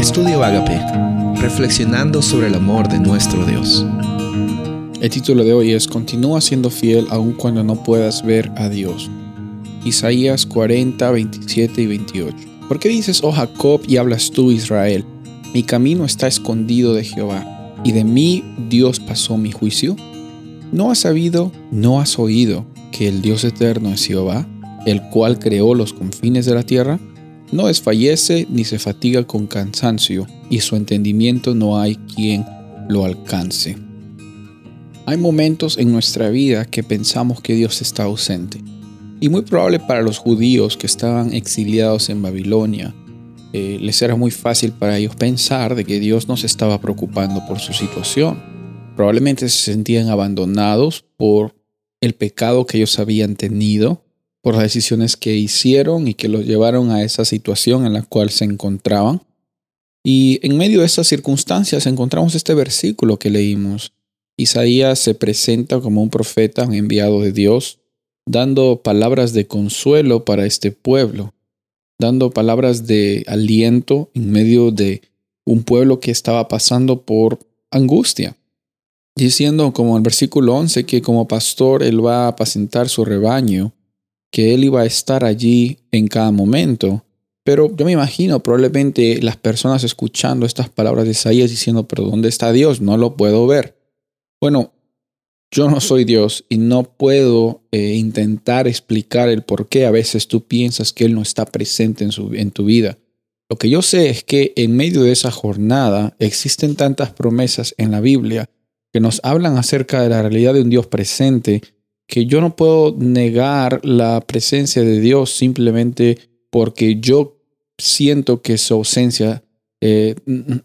Estudio Agape, reflexionando sobre el amor de nuestro Dios. El título de hoy es Continúa siendo fiel aun cuando no puedas ver a Dios. Isaías 40, 27 y 28. ¿Por qué dices, oh Jacob, y hablas tú, Israel? Mi camino está escondido de Jehová, y de mí Dios pasó mi juicio. ¿No has sabido, no has oído que el Dios eterno es Jehová, el cual creó los confines de la tierra? No desfallece ni se fatiga con cansancio, y su entendimiento no hay quien lo alcance. Hay momentos en nuestra vida que pensamos que Dios está ausente. Y muy probable para los judíos que estaban exiliados en Babilonia, eh, les era muy fácil para ellos pensar de que Dios no se estaba preocupando por su situación. Probablemente se sentían abandonados por el pecado que ellos habían tenido por las decisiones que hicieron y que los llevaron a esa situación en la cual se encontraban. Y en medio de esas circunstancias encontramos este versículo que leímos. Isaías se presenta como un profeta, enviado de Dios, dando palabras de consuelo para este pueblo, dando palabras de aliento en medio de un pueblo que estaba pasando por angustia, diciendo como el versículo 11 que como pastor él va a apacentar su rebaño que Él iba a estar allí en cada momento. Pero yo me imagino probablemente las personas escuchando estas palabras de Isaías diciendo, pero ¿dónde está Dios? No lo puedo ver. Bueno, yo no soy Dios y no puedo eh, intentar explicar el por qué a veces tú piensas que Él no está presente en, su, en tu vida. Lo que yo sé es que en medio de esa jornada existen tantas promesas en la Biblia que nos hablan acerca de la realidad de un Dios presente que yo no puedo negar la presencia de Dios simplemente porque yo siento que su ausencia eh,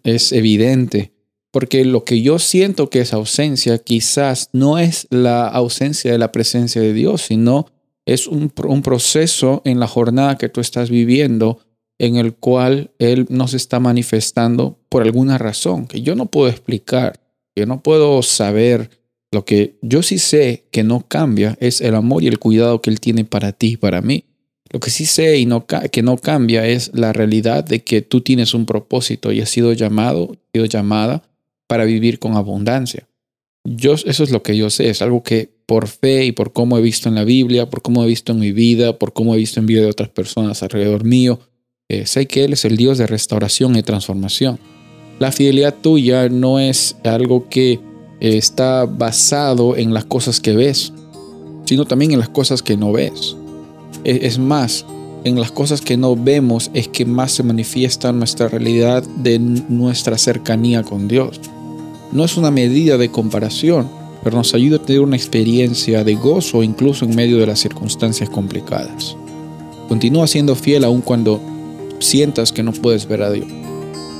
es evidente. Porque lo que yo siento que es ausencia quizás no es la ausencia de la presencia de Dios, sino es un, un proceso en la jornada que tú estás viviendo en el cual Él nos está manifestando por alguna razón que yo no puedo explicar, yo no puedo saber lo que yo sí sé que no cambia es el amor y el cuidado que Él tiene para ti y para mí. Lo que sí sé y que no cambia es la realidad de que tú tienes un propósito y has sido llamado, sido llamada para vivir con abundancia. Yo, eso es lo que yo sé, es algo que por fe y por cómo he visto en la Biblia, por cómo he visto en mi vida, por cómo he visto en vida de otras personas alrededor mío, eh, sé que Él es el Dios de restauración y transformación. La fidelidad tuya no es algo que está basado en las cosas que ves, sino también en las cosas que no ves. E, es más, en las cosas que no vemos es que más se manifiesta nuestra realidad de nuestra cercanía con Dios. No es una medida de comparación, pero nos ayuda a tener una experiencia de gozo incluso en medio de las circunstancias complicadas. Continúa siendo fiel aun cuando sientas que no puedes ver a Dios.